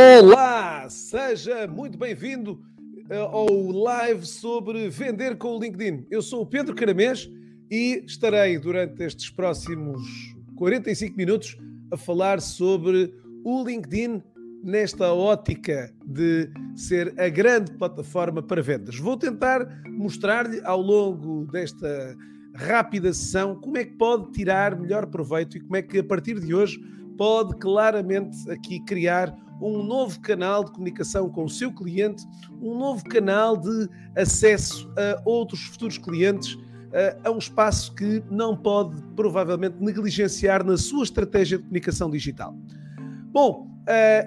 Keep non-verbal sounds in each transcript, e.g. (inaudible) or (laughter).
Olá, seja muito bem-vindo eh, ao live sobre vender com o LinkedIn. Eu sou o Pedro Caramês e estarei durante estes próximos 45 minutos a falar sobre o LinkedIn nesta ótica de ser a grande plataforma para vendas. Vou tentar mostrar-lhe ao longo desta rápida sessão como é que pode tirar melhor proveito e como é que a partir de hoje pode claramente aqui criar um novo canal de comunicação com o seu cliente, um novo canal de acesso a outros futuros clientes, a um espaço que não pode provavelmente negligenciar na sua estratégia de comunicação digital. Bom,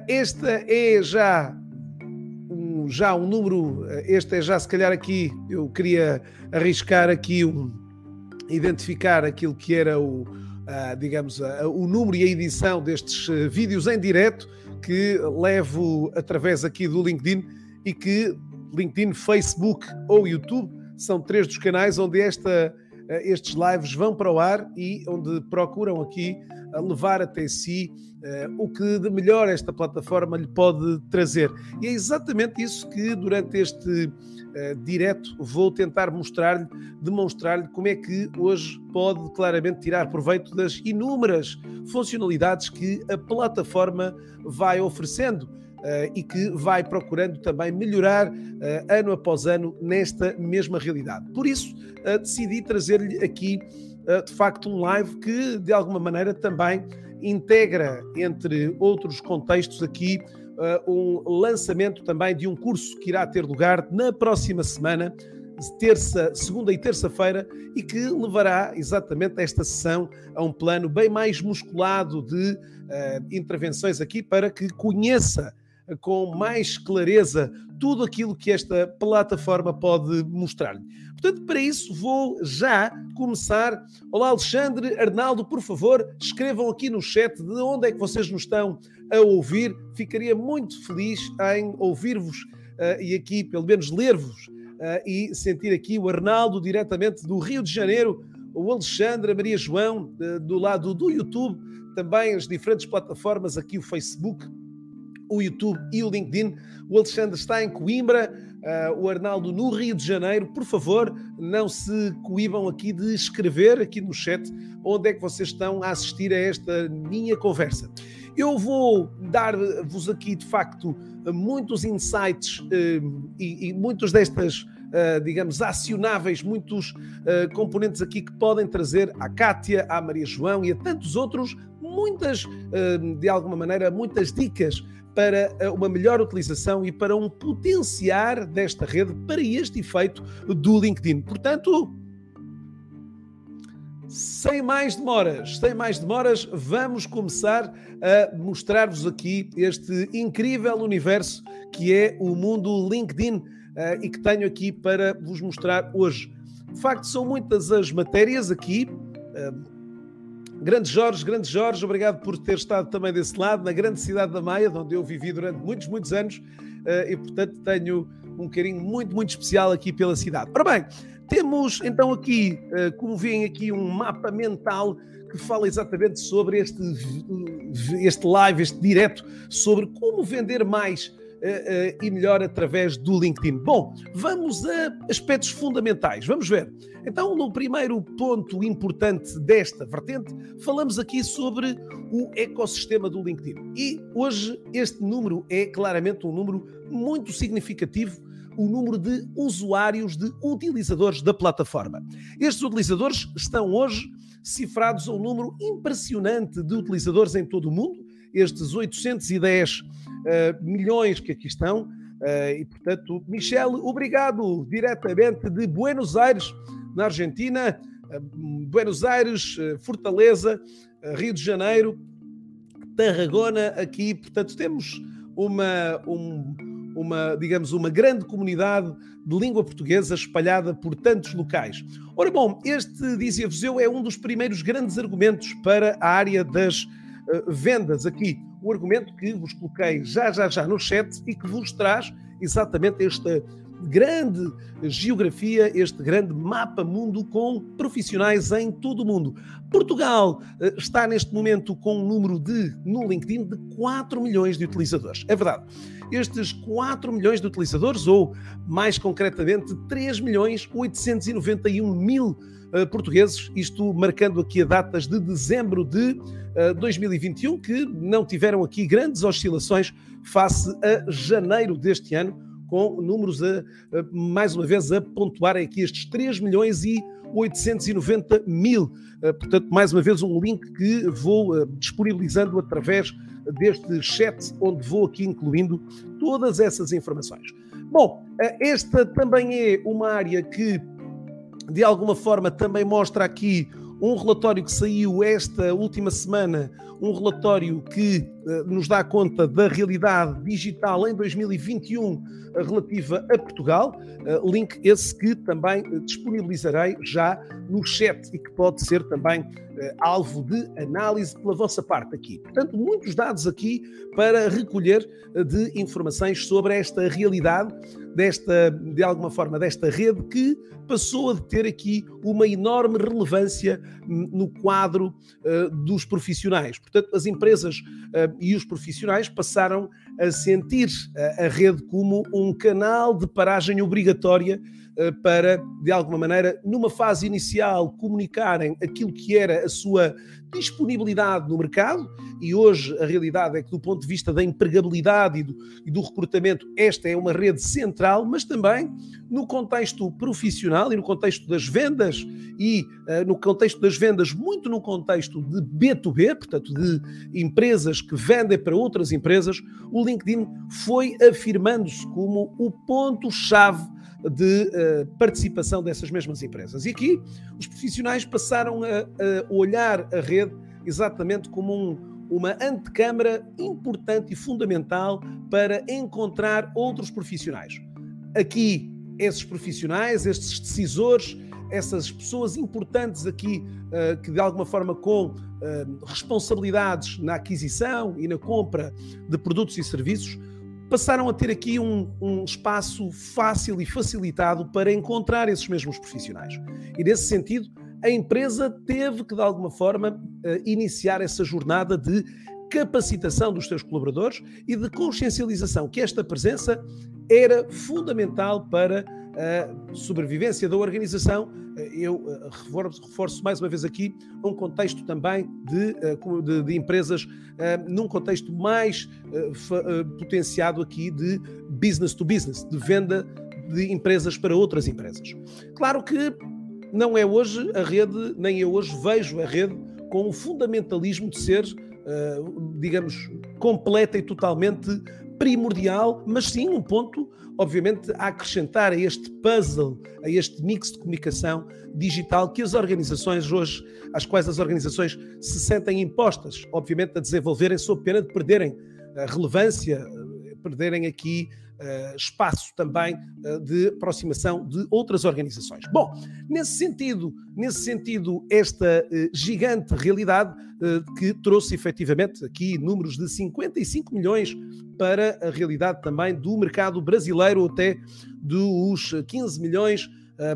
este é já um, já um número, este é já se calhar aqui, eu queria arriscar aqui um, identificar aquilo que era o, digamos, o número e a edição destes eh, vídeos em direto que levo através aqui do LinkedIn e que LinkedIn, Facebook ou YouTube são três dos canais onde esta, eh, estes lives vão para o ar e onde procuram aqui eh, levar até si uh, o que de melhor esta plataforma lhe pode trazer. E é exatamente isso que durante este uh, direto vou tentar mostrar-lhe, demonstrar-lhe como é que hoje pode claramente tirar proveito das inúmeras funcionalidades que a plataforma vai oferecendo. Uh, e que vai procurando também melhorar uh, ano após ano nesta mesma realidade. Por isso, uh, decidi trazer-lhe aqui, de facto, um live que, de alguma maneira, também integra, entre outros contextos, aqui um lançamento também de um curso que irá ter lugar na próxima semana terça, segunda e terça-feira e que levará exatamente esta sessão a um plano bem mais musculado de uh, intervenções aqui para que conheça com mais clareza tudo aquilo que esta plataforma pode mostrar-lhe. Portanto, para isso vou já começar. Olá, Alexandre, Arnaldo, por favor, escrevam aqui no chat de onde é que vocês nos estão a ouvir. Ficaria muito feliz em ouvir-vos uh, e aqui, pelo menos, ler-vos uh, e sentir aqui o Arnaldo diretamente do Rio de Janeiro, o Alexandre, a Maria João, uh, do lado do YouTube, também as diferentes plataformas, aqui o Facebook, o YouTube e o LinkedIn. O Alexandre está em Coimbra, uh, o Arnaldo no Rio de Janeiro. Por favor, não se coíbam aqui de escrever aqui no chat onde é que vocês estão a assistir a esta minha conversa. Eu vou dar-vos aqui, de facto, muitos insights uh, e, e muitas destas uh, digamos, acionáveis, muitos uh, componentes aqui que podem trazer à Cátia, à Maria João e a tantos outros, muitas, uh, de alguma maneira, muitas dicas para uma melhor utilização e para um potenciar desta rede para este efeito do LinkedIn. Portanto, sem mais demoras, sem mais demoras, vamos começar a mostrar-vos aqui este incrível universo que é o mundo LinkedIn uh, e que tenho aqui para vos mostrar hoje. De facto, são muitas as matérias aqui. Grande Jorge, grande Jorge, obrigado por ter estado também desse lado, na grande cidade da Maia, onde eu vivi durante muitos, muitos anos, uh, e portanto tenho um carinho muito, muito especial aqui pela cidade. Ora bem, temos então aqui, uh, como veem aqui, um mapa mental que fala exatamente sobre este, este live, este direto, sobre como vender mais e melhor através do LinkedIn. Bom, vamos a aspectos fundamentais. Vamos ver. Então, no primeiro ponto importante desta vertente, falamos aqui sobre o ecossistema do LinkedIn. E hoje este número é claramente um número muito significativo o número de usuários, de utilizadores da plataforma. Estes utilizadores estão hoje cifrados a um número impressionante de utilizadores em todo o mundo, estes 810 uh, milhões que aqui estão. Uh, e, portanto, Michele, obrigado diretamente de Buenos Aires, na Argentina, uh, Buenos Aires, Fortaleza, Rio de Janeiro, Tarragona, aqui. Portanto, temos uma, um, uma, digamos, uma grande comunidade de língua portuguesa espalhada por tantos locais. Ora bom, este, dizia-vos eu, é um dos primeiros grandes argumentos para a área das uh, vendas aqui. O argumento que vos coloquei já, já, já no chat e que vos traz exatamente esta grande geografia, este grande mapa mundo com profissionais em todo o mundo. Portugal eh, está neste momento com um número de, no LinkedIn, de 4 milhões de utilizadores. É verdade. Estes 4 milhões de utilizadores, ou mais concretamente 3 milhões 891 mil uh, portugueses, isto marcando aqui a datas de dezembro de uh, 2021, que não tiveram aqui grandes oscilações face a janeiro deste ano, com números a, a, mais uma vez a pontuar aqui estes 3 milhões e 890 mil. Uh, portanto, mais uma vez um link que vou uh, disponibilizando através deste chat, onde vou aqui incluindo todas essas informações. Bom, uh, esta também é uma área que de alguma forma também mostra aqui um relatório que saiu esta última semana, um relatório que uh, nos dá conta da realidade digital em 2021 uh, relativa a Portugal. Uh, link esse que também disponibilizarei já no chat e que pode ser também alvo de análise pela vossa parte aqui. Portanto, muitos dados aqui para recolher de informações sobre esta realidade desta, de alguma forma, desta rede que passou a ter aqui uma enorme relevância no quadro dos profissionais. Portanto, as empresas uh, e os profissionais passaram a sentir a, a rede como um canal de paragem obrigatória para, de alguma maneira, numa fase inicial, comunicarem aquilo que era a sua disponibilidade no mercado, e hoje a realidade é que, do ponto de vista da empregabilidade e do, e do recrutamento, esta é uma rede central, mas também no contexto profissional e no contexto das vendas, e uh, no contexto das vendas, muito no contexto de B2B, portanto, de empresas que vendem para outras empresas, o LinkedIn foi afirmando-se como o ponto-chave de uh, participação dessas mesmas empresas. E aqui os profissionais passaram a, a olhar a rede exatamente como um, uma antecâmara importante e fundamental para encontrar outros profissionais. Aqui, esses profissionais, estes decisores, essas pessoas importantes aqui uh, que de alguma forma com uh, responsabilidades na aquisição e na compra de produtos e serviços passaram a ter aqui um, um, espaço fácil e facilitado para encontrar esses mesmos profissionais. E nesse sentido, a empresa teve que, de alguma forma, eh, iniciar essa jornada de capacitação dos seus colaboradores e de consciencialização que esta presença era fundamental para a sobrevivência da organização. Eh, eu eh, reforço, mais uma vez aqui um contexto também de, de, de empresas, num contexto mais potenciado aqui de business to business, de venda de empresas para outras empresas. Claro que não é hoje a rede, nem eu hoje vejo a rede com o fundamentalismo de ser, digamos, completa e totalmente primordial, mas sim um ponto, obviamente, a acrescentar a este puzzle, a este mix de comunicação digital que as organizações hoje, às quais as organizações se sentem impostas, obviamente, a desenvolverem sob pena de perderem a relevância, perderem aqui espaço também uh, de aproximação de outras organizações. Bom, nesse sentido, nesse sentido, esta uh, gigante realidade que trouxe efetivamente aqui números de 55 milhões para a realidade também do mercado brasileiro até dos 15 milhões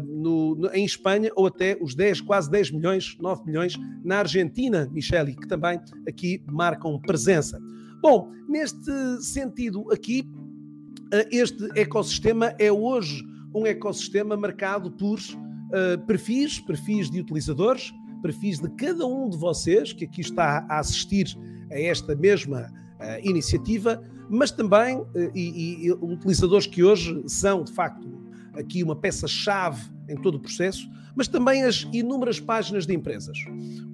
no, em Espanha ou até os 10, quase 10 milhões, 9 milhões na Argentina, Michele, que também aqui marcam presença. Bom, neste sentido aqui, eh, este ecossistema é hoje um ecossistema marcado por uh, perfis, perfis de utilizadores, perfis de cada um de vocês que aqui está a assistir a esta mesma uh, iniciativa, mas também uh, e, e, utilizadores que hoje são de facto aqui uma peça-chave em todo o processo, mas também as inúmeras páginas de empresas.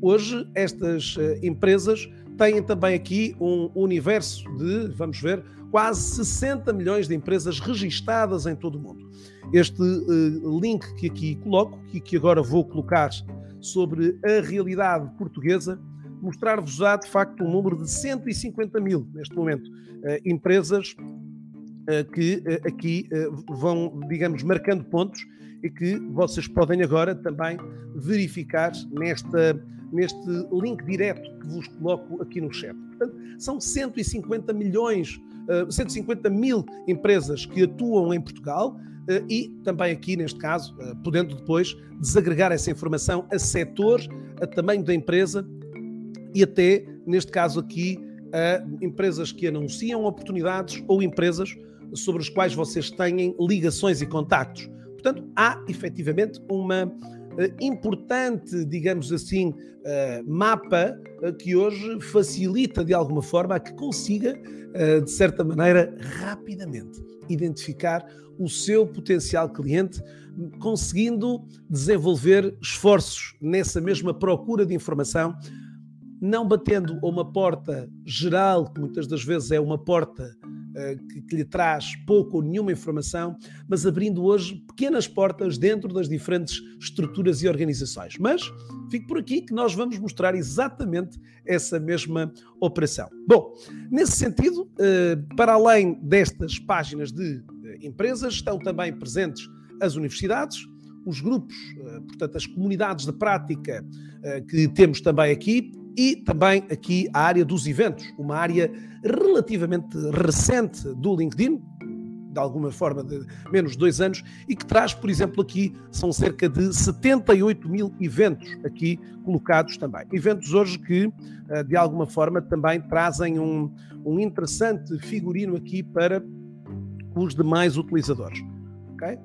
Hoje estas empresas têm também aqui um universo de, vamos ver, quase 60 milhões de empresas registadas em todo o mundo. Este uh, link que aqui coloco e que agora vou colocar sobre a realidade portuguesa, mostrar-vos-á de facto um número de 150 mil, neste momento, uh, empresas uh, que aqui vão, digamos, marcando pontos e que vocês podem agora também verificar nesta neste link direto que vos coloco aqui no chat. Portanto, são 150 milhões, 150 mil empresas que atuam em Portugal e também aqui, neste caso, podendo depois desagregar essa informação a setores, a tamanho da empresa e até, neste caso aqui, a empresas que anunciam oportunidades ou empresas sobre as quais vocês têm ligações e contactos. Portanto, há efetivamente uma importante, digamos assim, uh, mapa uh, que hoje facilita de alguma forma a que consiga, de certa maneira, rapidamente identificar o seu potencial cliente, conseguindo desenvolver esforços nessa mesma procura de informação não batendo a uma porta geral, que muitas das vezes é uma porta que, que, lhe traz pouco ou nenhuma informação, mas abrindo hoje pequenas portas dentro das diferentes estruturas e organizações. Mas fico por aqui que nós vamos mostrar exatamente essa mesma operação. Bom, nesse sentido, uh, para além destas páginas de uh, empresas, estão também presentes as universidades, os grupos, portanto, as comunidades de prática que temos também aqui, e também aqui a área dos eventos, uma área relativamente recente do LinkedIn, de alguma forma de menos de dois anos, e que traz, por exemplo, aqui são cerca de 78 mil eventos aqui colocados também. Eventos hoje que, eh, de alguma forma, também trazem um, um interessante figurino aqui para os demais utilizadores. Ok?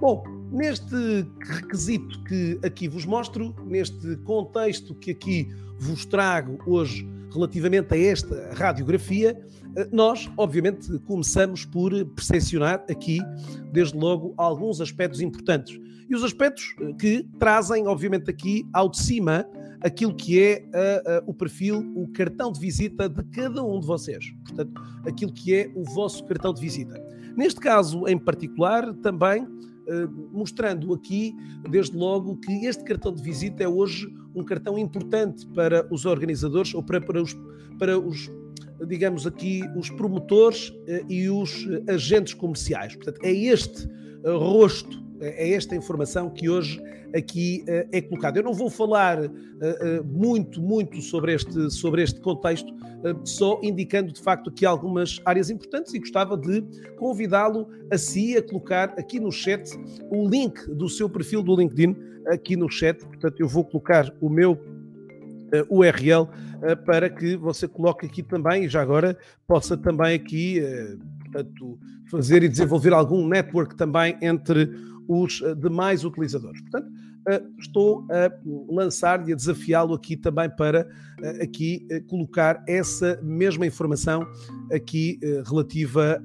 Bom, neste requisito que aqui vos mostro, neste contexto que aqui vos trago hoje relativamente a esta radiografia, eh, nós, obviamente, começamos por percepcionar aqui, desde logo, alguns aspectos importantes. E os aspectos eh, que trazem, obviamente, aqui ao de cima aquilo que é o perfil, o cartão de visita de cada um de vocês. Portanto, aquilo que é o vosso cartão de visita. Neste caso em particular, também mostrando aqui, desde logo, que este cartão de visita é hoje um cartão importante para os organizadores ou para, para, os, para os, digamos aqui, os promotores eh, e os agentes comerciais. Portanto, é este eh, rosto é esta informação que hoje aqui uh, é colocada. Eu não vou falar uh, uh, muito, muito sobre este, sobre este contexto, só indicando de facto aqui algumas áreas importantes e gostava de convidá-lo a si a colocar aqui no chat o link do seu perfil do LinkedIn aqui no chat. Portanto, eu vou colocar o meu URL para que você coloque aqui também e já agora possa também aqui portanto, fazer e desenvolver algum network também entre os eh, demais utilizadores. Portanto, eh, estou a lançar e a desafiá-lo aqui também para eh, aqui colocar essa mesma informação aqui relativa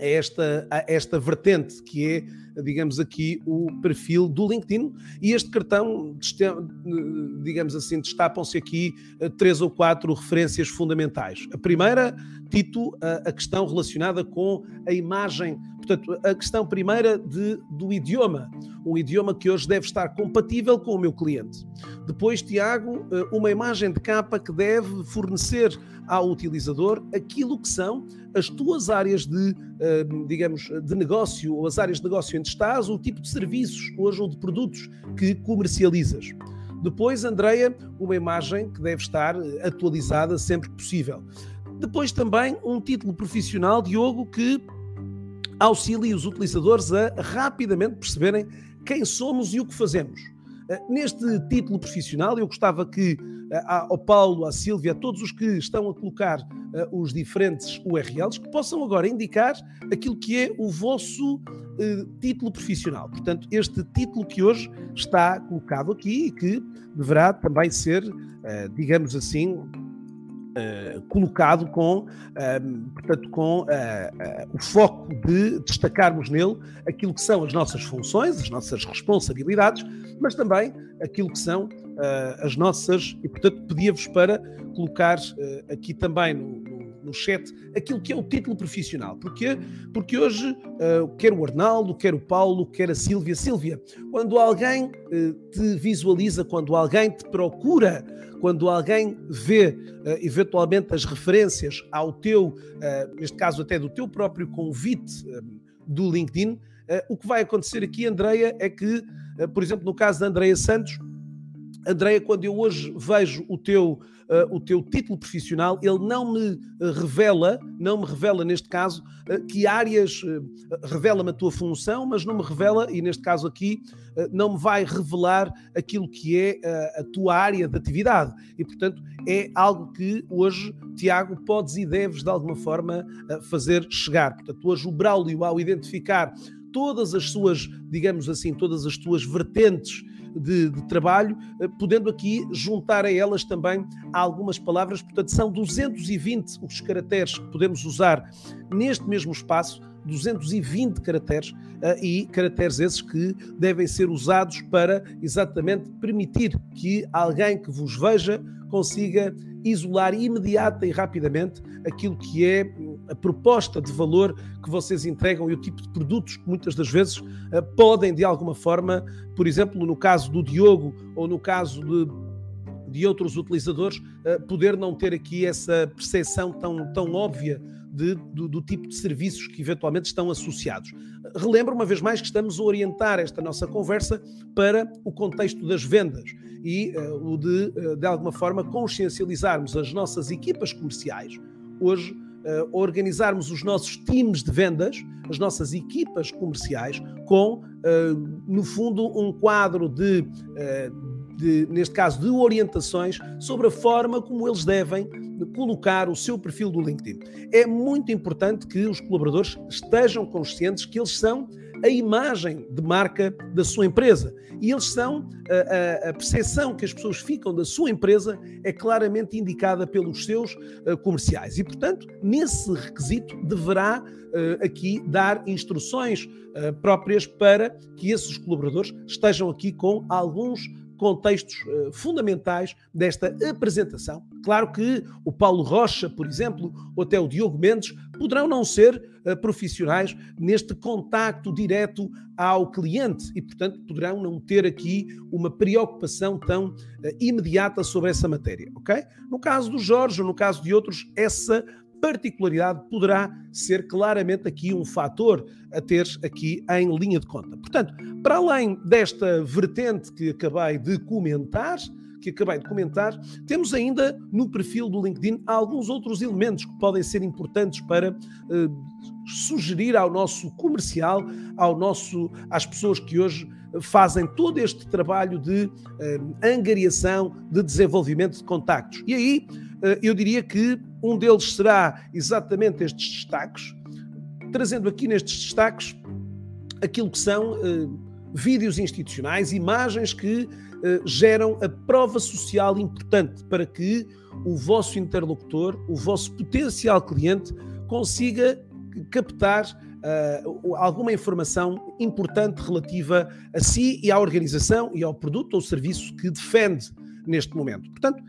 a esta, a esta vertente que é digamos aqui, o perfil do LinkedIn e este cartão, digamos assim, destapam-se aqui três ou quatro referências fundamentais. A primeira, Tito, a questão relacionada com a imagem Portanto, a questão primeira de, do idioma, um idioma que hoje deve estar compatível com o meu cliente. Depois, Tiago, eh, uma imagem de capa que deve fornecer ao utilizador aquilo que são as tuas áreas de, eh, digamos, de negócio, ou as áreas de negócio onde estás, o tipo de serviços hoje ou de produtos que comercializas. Depois, Andreia, uma imagem que deve estar eh, atualizada sempre que possível. Depois também um título profissional, Diogo, que auxilie os utilizadores a rapidamente perceberem quem somos e o que fazemos. Eh, neste título profissional, eu gostava que eh, ao Paulo, à Silvia, a todos os que estão a colocar eh, os diferentes URLs, que possam agora indicar aquilo que é o vosso título profissional. Portanto, este título que hoje está colocado aqui e que deverá também ser, digamos assim, Uh, colocado com, uh, portanto, com uh, o foco de destacarmos nele aquilo que são as nossas funções, as nossas responsabilidades, mas também aquilo que são as nossas, e portanto pedia-vos para colocar aqui também no, no chat aquilo que é o título profissional. Porquê? Porque hoje, uh, quer o Arnaldo, quer o Paulo, quer a Sílvia. Sílvia, quando alguém uh, te visualiza, quando alguém te procura, quando alguém vê uh, eventualmente as referências ao teu, neste caso até do teu próprio convite do LinkedIn, o que vai acontecer aqui, Andreia, é que, por exemplo, no caso da Andreia Santos, Andréia, quando eu hoje vejo o teu, uh, o teu título profissional, ele não me uh, revela, não me revela neste caso, uh, que áreas, revela-me a tua função, mas não me revela, e neste caso aqui, não me vai revelar aquilo que é a tua área de atividade. E, portanto, é algo que hoje, Tiago, podes e deves de alguma forma fazer chegar. Portanto, hoje o Braulio, ao identificar todas as suas, digamos assim, todas as tuas vertentes de, de, trabalho, eh, podendo aqui juntar a elas também algumas palavras. Portanto, são 220 os caracteres que podemos usar neste mesmo espaço. 220 caracteres uh, e caracteres esses que devem ser usados para exatamente permitir que alguém que vos veja consiga isolar imediata e rapidamente aquilo que é a proposta de valor que vocês entregam e o tipo de produtos que muitas das vezes uh, podem, de alguma forma, por exemplo, no caso do Diogo ou no caso de, de outros utilizadores, uh, poder não ter aqui essa percepção tão, tão óbvia de, do, do, tipo de serviços que eventualmente estão associados. Relembro uma vez mais que estamos a orientar esta nossa conversa para o contexto das vendas e uh, o de, uh, de alguma forma, consciencializarmos as nossas equipas comerciais. Hoje, uh, organizarmos os nossos times de vendas, as nossas equipas comerciais, com, uh, no fundo, um quadro de, uh, de, neste caso, de orientações sobre a forma como eles devem colocar o seu perfil do LinkedIn. É muito importante que os colaboradores estejam conscientes que eles são a imagem de marca da sua empresa. E eles são, a, a, percepção que as pessoas ficam da sua empresa é claramente indicada pelos seus uh, comerciais. E, portanto, nesse requisito deverá uh, aqui dar instruções uh, próprias para que esses colaboradores estejam aqui com alguns contextos uh, fundamentais desta apresentação. Claro que o Paulo Rocha, por exemplo, ou até o Diogo Mendes, poderão não ser uh, profissionais neste contacto direto ao cliente e, portanto, poderão não ter aqui uma preocupação tão uh, imediata sobre essa matéria, ok? No caso do Jorge, ou no caso de outros, essa particularidade poderá ser claramente aqui um fator a ter aqui em linha de conta. Portanto, para além desta vertente que acabei de comentar, que acabei de comentar, temos ainda no perfil do LinkedIn alguns outros elementos que podem ser importantes para uh, sugerir ao nosso comercial, ao nosso, às pessoas que hoje fazem todo este trabalho de uh, angariação, de desenvolvimento de contactos. E aí eu diria que um deles será exatamente estes destaques, trazendo aqui nestes destaques aquilo que são uh, vídeos institucionais, imagens que uh, geram a prova social importante para que o vosso interlocutor, o vosso potencial cliente, consiga captar uh, alguma informação importante relativa a si e à organização e ao produto ou serviço que defende neste momento. Portanto,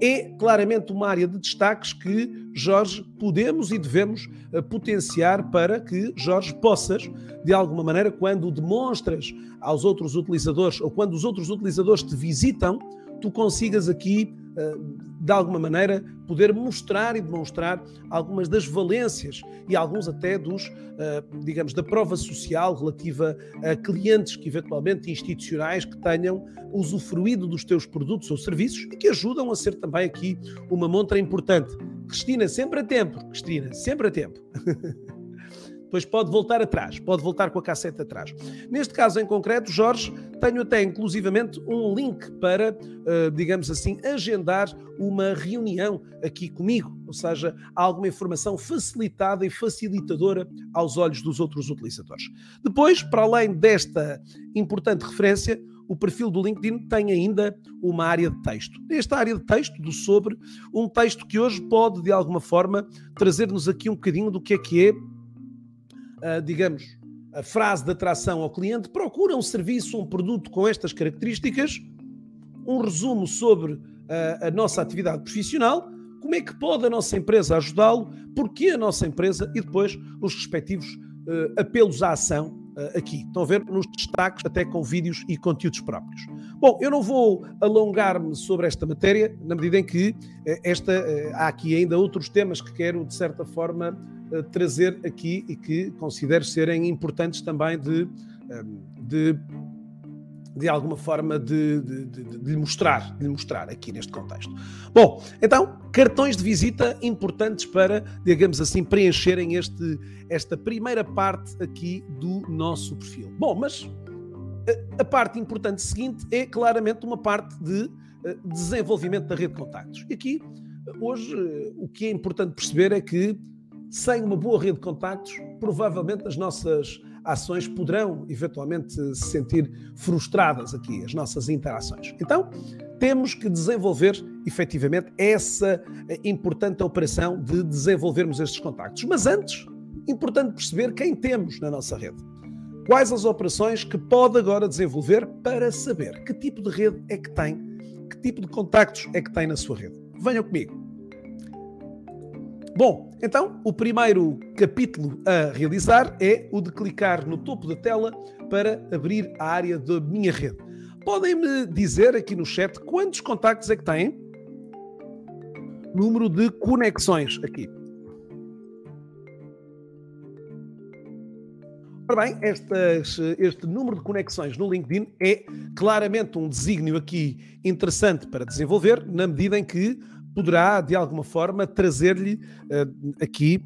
é claramente uma área de destaques que, Jorge, podemos e devemos uh, potenciar para que, Jorge, possas, de alguma maneira, quando demonstras aos outros utilizadores ou quando os outros utilizadores te visitam, tu consigas aqui eh, de alguma maneira, poder mostrar e demonstrar algumas das valências e alguns até dos, eh, digamos, da prova social relativa a clientes que eventualmente institucionais que tenham usufruído dos teus produtos ou serviços e que ajudam a ser também aqui uma montra importante. Cristina, sempre a tempo. Cristina, sempre a tempo. (laughs) depois pode voltar atrás, pode voltar com a cassete atrás. Neste caso em concreto, Jorge, tenho até inclusivamente um link para, uh, digamos assim, agendar uma reunião aqui comigo, ou seja, alguma informação facilitada e facilitadora aos olhos dos outros utilizadores. Depois, para além desta importante referência, o perfil do LinkedIn tem ainda uma área de texto. Esta área de texto do sobre, um texto que hoje pode, de alguma forma, trazer-nos aqui um bocadinho do que é que é digamos, a frase de atração ao cliente, procura um serviço, um produto com estas características, um resumo sobre a nossa atividade profissional, como é que pode a nossa empresa ajudá-lo, porquê a nossa empresa e depois os respectivos uh, apelos à ação aqui. Estão a ver nos destaques, até com vídeos e conteúdos próprios. Bom, eu não vou alongar-me sobre esta matéria, na medida em que esta, há aqui ainda outros temas que quero, de certa forma, eh, trazer aqui e que considero serem importantes também de, de de alguma forma de, de, de, de, lhe mostrar, de lhe mostrar aqui neste contexto. Bom, então, cartões de visita importantes para, digamos assim, preencherem este, esta primeira parte aqui do nosso perfil. Bom, mas a, a parte importante seguinte é claramente uma parte de uh, desenvolvimento da rede de contactos. E aqui, hoje, uh, o que é importante perceber é que sem uma boa rede de contactos, provavelmente as nossas ações poderão eventualmente se sentir frustradas aqui, as nossas interações. Então, temos que desenvolver efetivamente essa eh, importante operação de desenvolvermos estes contactos. Mas antes, importante perceber quem temos na nossa rede. Quais as operações que pode agora desenvolver para saber que tipo de rede é que tem, que tipo de contactos é que tem na sua rede. Venham comigo. Bom, então o primeiro capítulo a realizar é o de clicar no topo da tela para abrir a área da minha rede. Podem-me dizer aqui no chat quantos contactos é que têm? Número de conexões aqui. Ora bem, estas, este número de conexões no LinkedIn é claramente um desígnio aqui interessante para desenvolver, na medida em que poderá, de alguma forma, trazer-lhe uh, aqui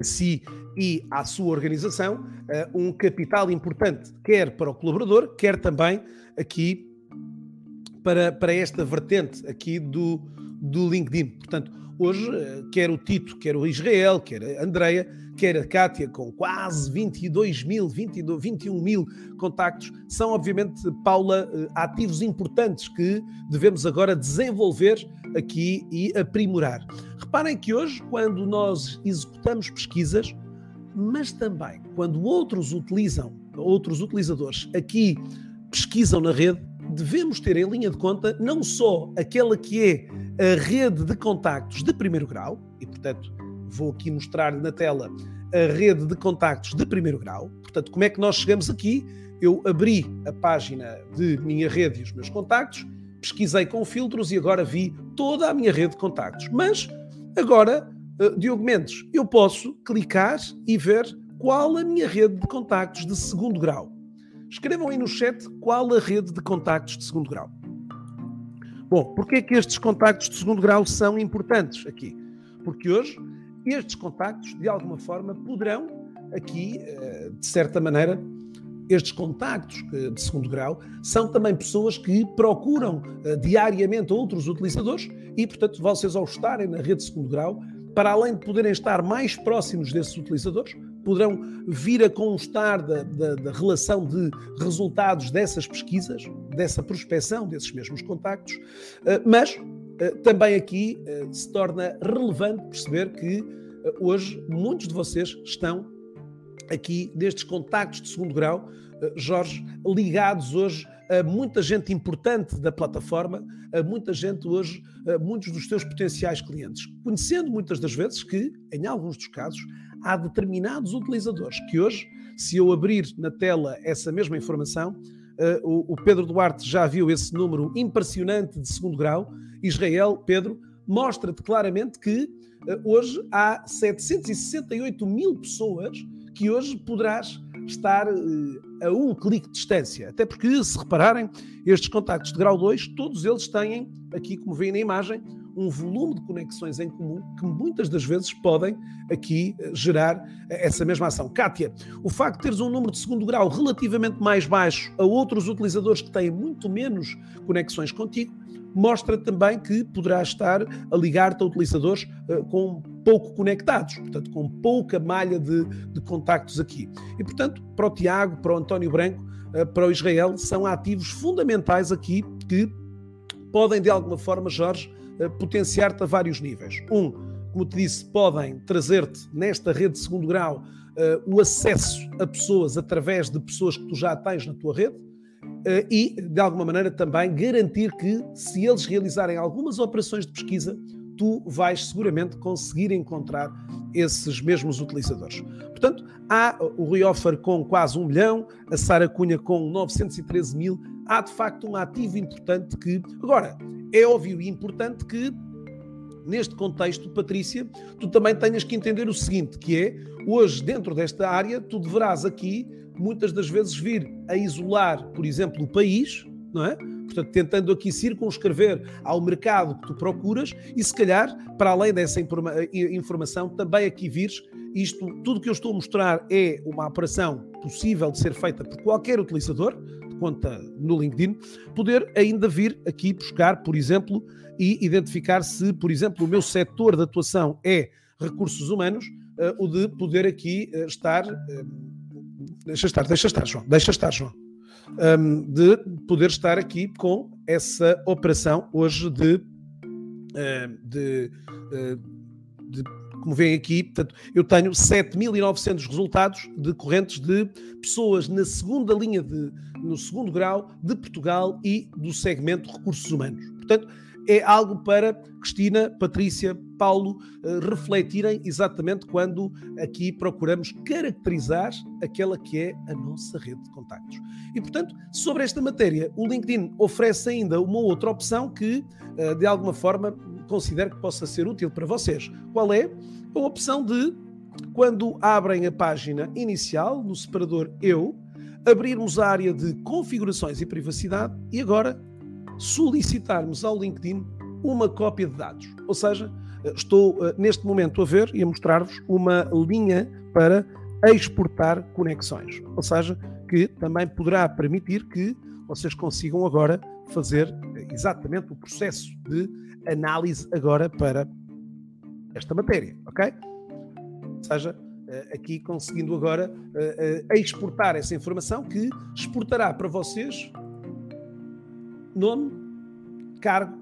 si e à sua organização uh, um capital importante, quer para o colaborador, quer também aqui para, para esta vertente aqui do, do LinkedIn. Portanto, hoje, uh, quer o Tito, quer o Israel, quer a Andreia, quer a Kátia, com quase 22 mil, 22, 21 mil contactos, são obviamente, Paula, eh, ativos importantes que devemos agora desenvolver aqui e aprimorar. Reparem que hoje, quando nós executamos pesquisas, mas também quando outros utilizam, outros utilizadores aqui pesquisam na rede, devemos ter em linha de conta não só aquela que é a rede de contactos de primeiro grau, e portanto vou aqui mostrar na tela a rede de contactos de primeiro grau. Portanto, como é que nós chegamos aqui? Eu abri a página de minha rede e os meus contactos, pesquisei com filtros e agora vi toda a minha rede de contactos. Mas agora, eh, Diogo Mendes, eu posso clicar e ver qual a minha rede de contactos de segundo grau. Escrevam aí no chat qual a rede de contactos de segundo grau. Bom, porquê é que estes contactos de segundo grau são importantes aqui? Porque hoje estes contactos, de alguma forma, poderão aqui, eh, de certa maneira, estes contactos eh, de segundo grau são também pessoas que procuram eh, diariamente outros utilizadores e, portanto, vocês ao estarem na rede de segundo grau, para além de poderem estar mais próximos desses utilizadores, poderão vir a constar da, da, da, relação de resultados dessas pesquisas, dessa prospecção desses mesmos contactos, mas também aqui eh, se torna relevante perceber que eh, hoje muitos de vocês estão aqui nestes contactos de segundo grau, Jorge, ligados hoje a muita gente importante da plataforma, a muita gente hoje, muitos dos teus potenciais clientes, conhecendo muitas das vezes que, em alguns dos casos, há determinados utilizadores que hoje, se eu abrir na tela essa mesma informação, uh, o, Pedro Duarte já viu esse número impressionante de segundo grau. Israel, Pedro, mostra-te claramente que uh, hoje há 768 mil pessoas que hoje poderás estar uh, a um clique de distância. Até porque, se repararem, estes contactos de grau 2, todos eles têm, aqui como veem na imagem, um volume de conexões em comum que muitas das vezes podem aqui eh, gerar eh, essa mesma ação. Kátia, o facto de teres um número de segundo grau relativamente mais baixo a outros utilizadores que têm muito menos conexões contigo, mostra também que poderás estar a ligar-te a utilizadores uh, com pouco conectados, portanto, com pouca malha de, de contactos aqui. E, portanto, para o Tiago, para o António Branco, para o Israel, são ativos fundamentais aqui que podem, de alguma forma, Jorge, potenciar-te a vários níveis. Um, como te disse, podem trazer-te nesta rede de segundo grau o acesso a pessoas através de pessoas que tu já tens na tua rede eh, e, de alguma maneira, também garantir que, se eles realizarem algumas operações de pesquisa, tu vais seguramente conseguir encontrar esses mesmos utilizadores. Portanto, há o Rui Offer com quase um milhão, a Sara Cunha com 913 mil. Há de facto um ativo importante que. Agora, é óbvio e importante que neste contexto, Patrícia, tu também tenhas que entender o seguinte, que é, hoje, dentro desta área, tu deverás aqui, muitas das vezes, vir a isolar, por exemplo, o país, não é? Portanto, tentando aqui circunscrever ao mercado que tu procuras e, se calhar, para além dessa informa informação, também aqui vires isto, tudo que eu estou a mostrar é uma operação possível de ser feita por qualquer utilizador de conta no LinkedIn, poder ainda vir aqui buscar, por exemplo, e identificar se, por exemplo, o meu setor de atuação é recursos humanos, uh, o de poder aqui uh, estar. Uh, deixa estar, deixa estar, João, deixa estar, João. Um, de poder estar aqui com essa operação hoje de, de, de como veem aqui, portanto, eu tenho 7.900 resultados decorrentes de pessoas na segunda linha, de, no segundo grau de Portugal e do segmento recursos humanos. Portanto, é algo para Cristina, Patrícia, Paulo uh, refletirem exatamente quando aqui procuramos caracterizar aquela que é a nossa rede de contactos. E, portanto, sobre esta matéria, o LinkedIn oferece ainda uma outra opção que, uh, de alguma forma, considero que possa ser útil para vocês. Qual é? A opção de, quando abrem a página inicial, no separador Eu, abrirmos a área de configurações e privacidade e agora solicitarmos ao LinkedIn uma cópia de dados. Ou seja, estou eh, neste momento a ver e a mostrar-vos uma linha para exportar conexões. Ou seja, que também poderá permitir que vocês consigam agora fazer eh, exatamente o processo de análise agora para esta matéria, ok? Ou seja, eh, aqui conseguindo agora exportar essa informação que exportará para vocês nome, cargo,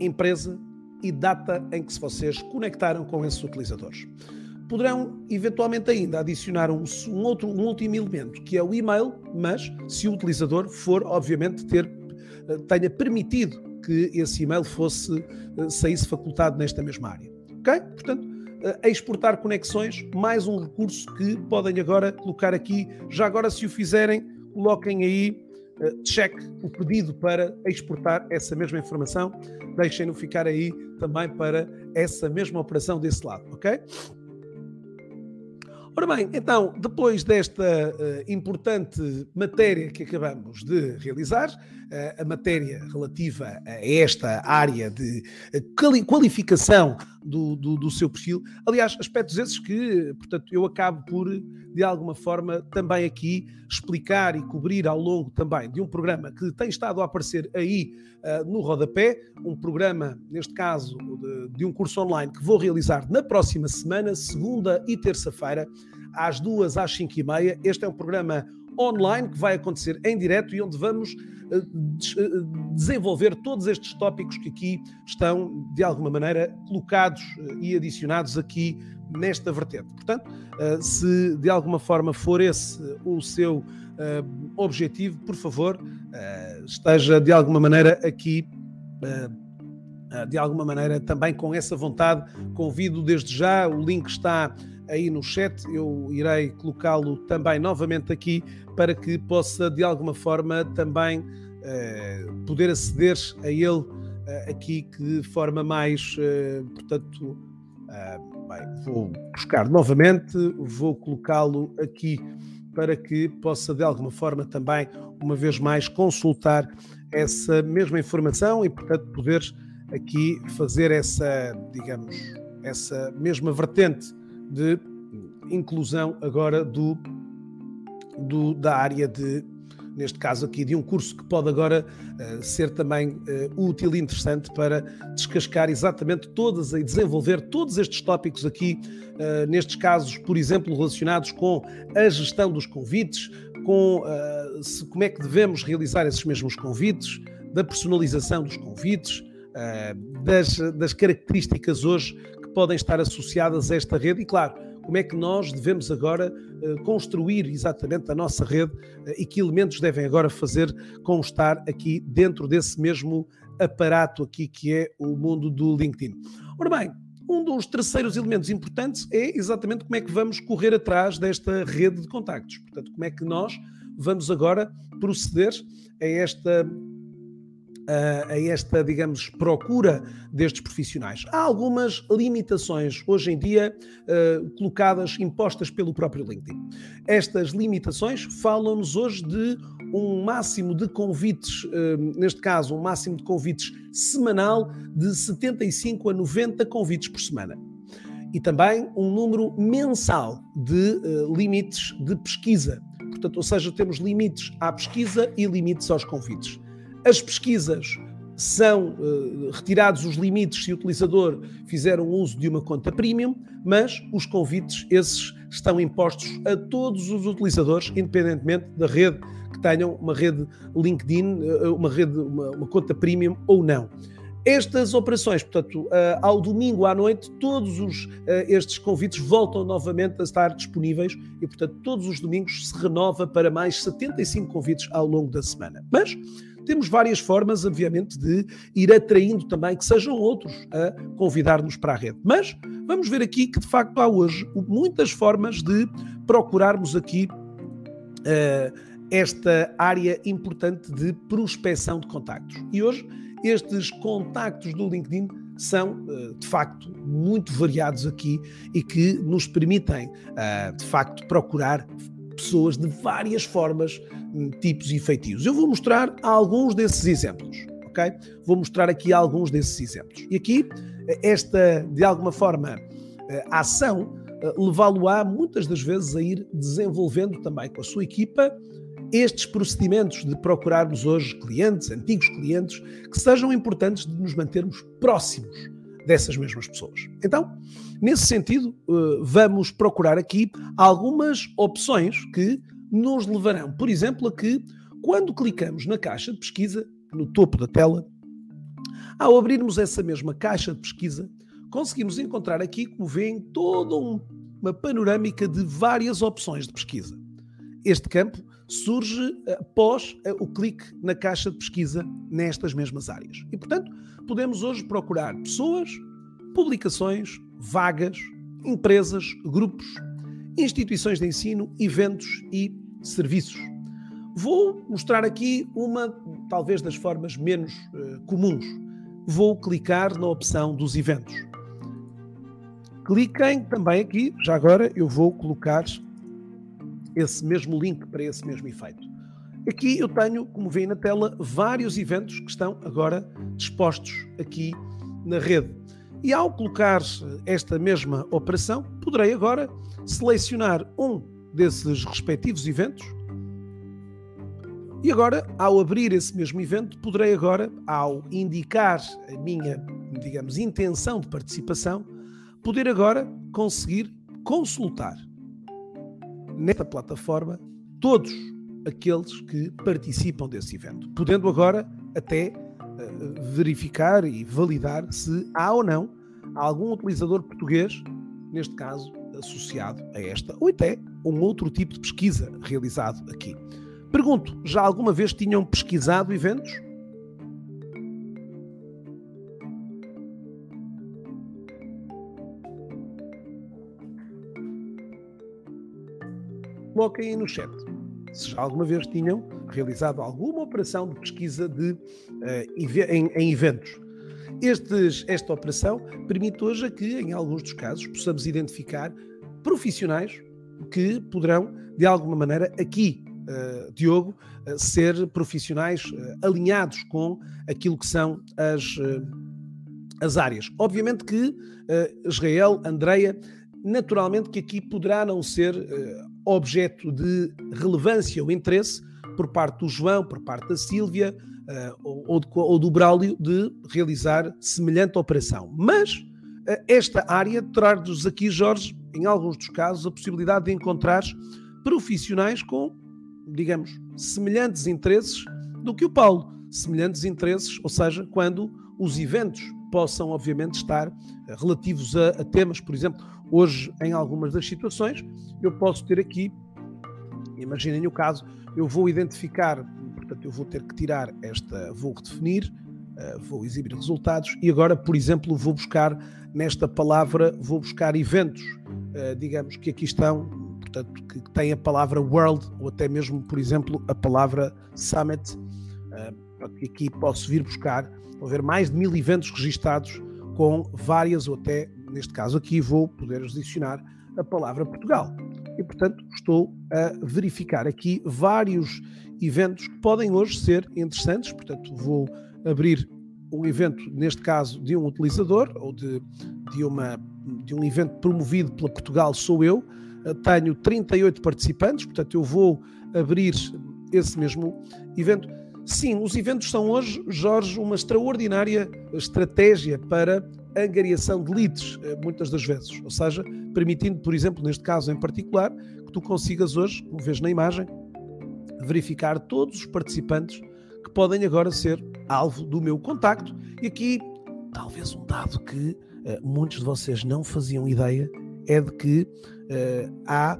empresa e data em que vocês conectaram com esses utilizadores. Poderão eventualmente ainda adicionar um, um, outro, um último elemento, que é o e-mail, mas se o utilizador for, obviamente, ter, eh, tenha permitido que esse e-mail fosse, eh, saísse facultado nesta mesma área. Ok? Portanto, a exportar conexões, mais um recurso que podem agora colocar aqui. Já agora, se o fizerem, coloquem aí eh, check o pedido para exportar essa mesma informação. Deixem-no ficar aí também para essa mesma operação desse lado, ok? Ora bem, então, depois desta uh, importante matéria que acabamos de realizar, a matéria relativa a esta área de uh, qualificação do, do, do, seu perfil, aliás, aspectos esses que, portanto, eu acabo por, de alguma forma, também aqui explicar e cobrir ao longo também de um programa que tem estado a aparecer aí no rodapé, um programa, neste caso, de, de um curso online que vou realizar na próxima semana, segunda e terça-feira, às duas às cinco e meia. Este é um programa online que vai acontecer em direto e onde vamos eh, eh, desenvolver todos estes tópicos que aqui estão, de alguma maneira, colocados eh, e adicionados aqui nesta vertente. Portanto, se de alguma forma for esse o seu objetivo, por favor, esteja de alguma maneira aqui de alguma maneira também com essa vontade. Convido desde já, o link está aí no chat, eu irei colocá-lo também novamente aqui para que possa de alguma forma também uh, poder aceder a ele uh, aqui que de forma mais, uh, portanto, bem, vou buscar novamente, vou colocá-lo aqui para que possa de alguma forma também, uma vez mais, consultar essa mesma informação e, portanto, poderes aqui fazer essa, digamos, essa mesma vertente de inclusão agora do, do, da área de, neste caso aqui, de um curso que pode agora uh, ser também uh, útil e interessante para descascar exatamente todas e desenvolver todos estes tópicos aqui, uh, nestes casos, por exemplo, relacionados com a gestão dos convites, com se, como é que devemos realizar esses mesmos convites, da personalização dos convites, das, das características hoje podem estar associadas a esta rede e, claro, como é que nós devemos agora uh, construir exatamente a nossa rede uh, e que elementos devem agora fazer constar aqui dentro desse mesmo aparato aqui que é o mundo do LinkedIn. Ora bem, um dos terceiros elementos importantes é exatamente como é que vamos correr atrás desta rede de contactos. Portanto, como é que nós vamos agora proceder a esta a, a esta, digamos, procura destes profissionais. Há algumas limitações hoje em dia uh, colocadas, impostas pelo próprio LinkedIn. Estas limitações falam-nos hoje de um máximo de convites, uh, neste caso, um máximo de convites semanal de 75 a 90 convites por semana. E também um número mensal de uh, limites de pesquisa. Portanto, ou seja, temos limites à pesquisa e limites aos convites. As pesquisas são uh, retirados os limites se o utilizador fizer um uso de uma conta premium, mas os convites, esses, estão impostos a todos os utilizadores, independentemente da rede que tenham uma rede LinkedIn, uh, uma rede, uma, uma, conta premium ou não. Estas operações, portanto, uh, ao domingo à noite, todos os, estes convites voltam novamente a estar disponíveis e, portanto, todos os domingos se renova para mais 75 convites ao longo da semana. Mas temos várias formas, obviamente, de ir atraindo também que sejam outros a convidar-nos para a rede. Mas vamos ver aqui que, de facto, há hoje muitas formas de procurarmos aqui uh, esta área importante de prospecção de contactos. E hoje, estes contactos do LinkedIn são, eh, de facto, muito variados aqui e que nos permitem, eh, de facto, procurar pessoas de várias formas, hum, tipos e feitios. Eu vou mostrar alguns desses exemplos, ok? Vou mostrar aqui alguns desses exemplos. E aqui, esta, de alguma forma, eh, ação eh, levá-lo-á muitas das vezes a ir desenvolvendo também com a sua equipa estes procedimentos de procurarmos hoje clientes, antigos clientes, que sejam importantes de nos mantermos próximos dessas mesmas pessoas. Então, Nesse sentido, eh, vamos procurar aqui algumas opções que nos levarão, por exemplo, a que quando clicamos na caixa de pesquisa, no topo da tela, ao abrirmos essa mesma caixa de pesquisa, conseguimos encontrar aqui, como veem, toda uma panorâmica de várias opções de pesquisa. Este campo surge após eh, o clique na caixa de pesquisa nestas mesmas áreas. E, portanto, podemos hoje procurar pessoas, publicações, vagas, empresas, grupos, instituições de ensino, eventos e serviços. Vou mostrar aqui uma, talvez, das formas menos uh, comuns. Vou clicar na opção dos eventos. Cliquem também aqui, já agora eu vou colocar esse mesmo link para esse mesmo efeito. Aqui eu tenho, como veem na tela, vários eventos que estão agora dispostos aqui na rede. E ao colocar esta mesma operação, poderei agora selecionar um desses respectivos eventos. E agora, ao abrir esse mesmo evento, poderei agora, ao indicar a minha, digamos, intenção de participação, poder agora conseguir consultar nesta plataforma todos aqueles que participam desse evento, podendo agora até verificar e validar se há ou não algum utilizador português, neste caso associado a esta, ou até um outro tipo de pesquisa realizado aqui. Pergunto, já alguma vez tinham pesquisado eventos? Coloquem no chat se já alguma vez tinham realizado alguma operação de pesquisa de, uh, em, em, eventos. Estes, esta operação permite hoje a que, em alguns dos casos, possamos identificar profissionais que poderão, de alguma maneira, aqui, uh, Diogo, uh, ser profissionais alinhados com aquilo que são as, as áreas. Obviamente que Israel, Andreia, naturalmente que aqui poderá não ser objeto de relevância ou interesse por parte do João, por parte da Sílvia uh, ou, ou, do Braulio de realizar semelhante operação. Mas uh, esta área traz-nos aqui, Jorge, em alguns dos casos, a possibilidade de encontrar profissionais com, digamos, semelhantes interesses do que o Paulo. Semelhantes interesses, ou seja, quando os eventos possam, obviamente, estar eh, relativos a, a temas, por exemplo, Hoje, em algumas das situações, eu posso ter aqui, imaginem o caso, eu vou identificar, portanto, eu vou ter que tirar esta, vou redefinir, uh, vou exibir resultados e agora, por exemplo, vou buscar nesta palavra, vou buscar eventos, uh, digamos, que aqui estão, portanto, que têm a palavra world ou até mesmo, por exemplo, a palavra summit. Uh, aqui posso vir buscar, haver mais de mil eventos registados com várias, ou até, neste caso aqui, vou poder adicionar a palavra Portugal. E, portanto, estou a verificar aqui vários eventos que podem hoje ser interessantes. Portanto, vou abrir um evento, neste caso, de um utilizador ou de, de, uma, de um evento promovido pela Portugal Sou Eu. Eh, tenho 38 participantes, portanto, eu vou abrir esse mesmo evento. Sim, os eventos são hoje, Jorge, uma extraordinária estratégia para angariação de leads, eh, muitas das vezes. Ou seja, permitindo, por exemplo, neste caso em particular, que tu consigas hoje, como vês na imagem, verificar todos os participantes que podem agora ser alvo do meu contacto. E aqui, talvez um dado que uh, muitos de vocês não faziam ideia é de que uh, há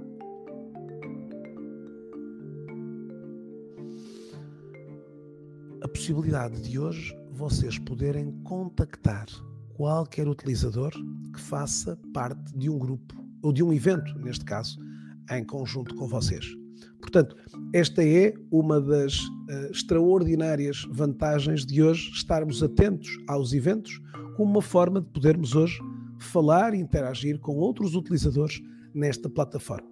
a possibilidade de hoje vocês poderem contactar qualquer utilizador que faça parte de um grupo ou de um evento, neste caso, em conjunto com vocês. Portanto, esta é uma das uh, extraordinárias vantagens de hoje estarmos atentos aos eventos como uma forma de podermos hoje falar e interagir com outros utilizadores nesta plataforma.